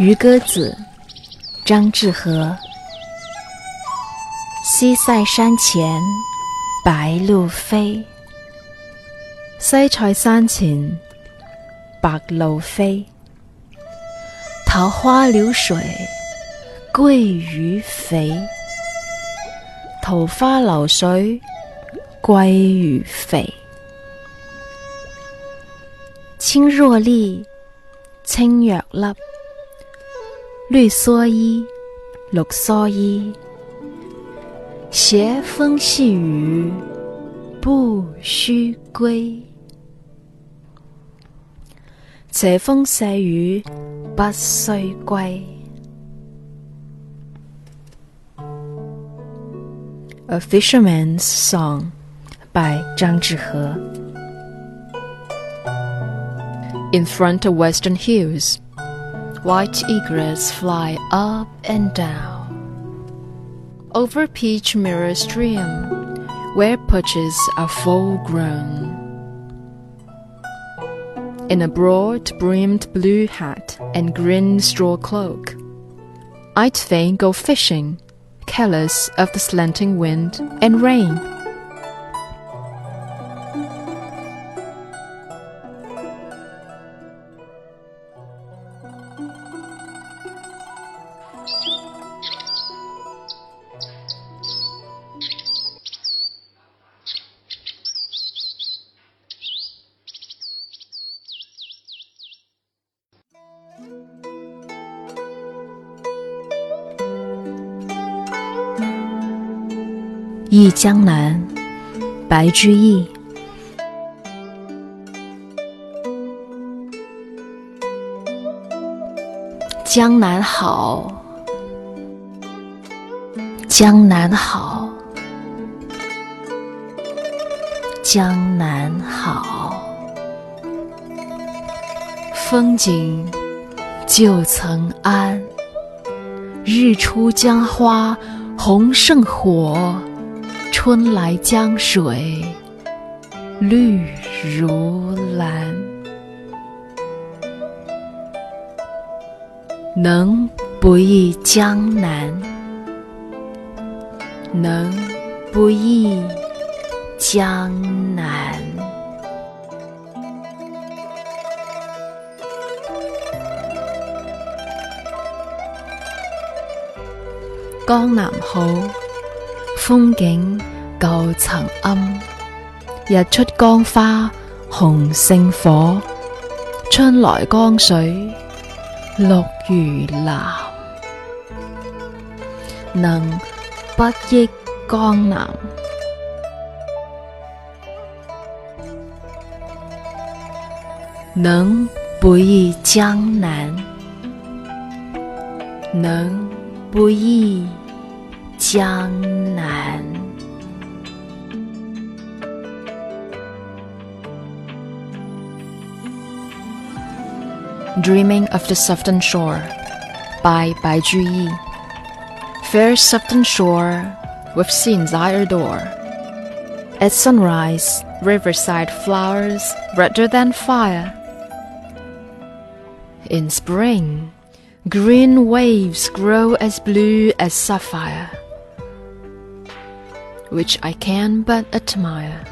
《渔歌子》张志和，西塞山前白鹭飞。西塞山前白鹭飞，桃花流水鳜鱼肥。桃花流水鳜鱼肥，青箬笠，青箬笠。绿蓑衣，绿蓑衣。斜风细雨不须归。斜风细雨不须归。A fisherman's song by 张志和。In front of western hills. White egrets fly up and down. Over peach mirror stream, where perches are full grown. In a broad brimmed blue hat and green straw cloak, I'd fain go fishing, careless of the slanting wind and rain. 忆江南，白居易。江南好，江南好，江南好。风景旧曾谙，日出江花红胜火。春来江水绿如蓝，能不忆江南？能不忆江南？江南好。风景旧曾谙，日出江花红胜火，春来江水绿如蓝，能不忆江南？能不忆江南？能不忆？江南。Dreaming of the Southern Shore by Bai Juyi. Fair Southern Shore with scenes I adore. At sunrise, riverside flowers redder than fire. In spring, green waves grow as blue as sapphire which I can but admire.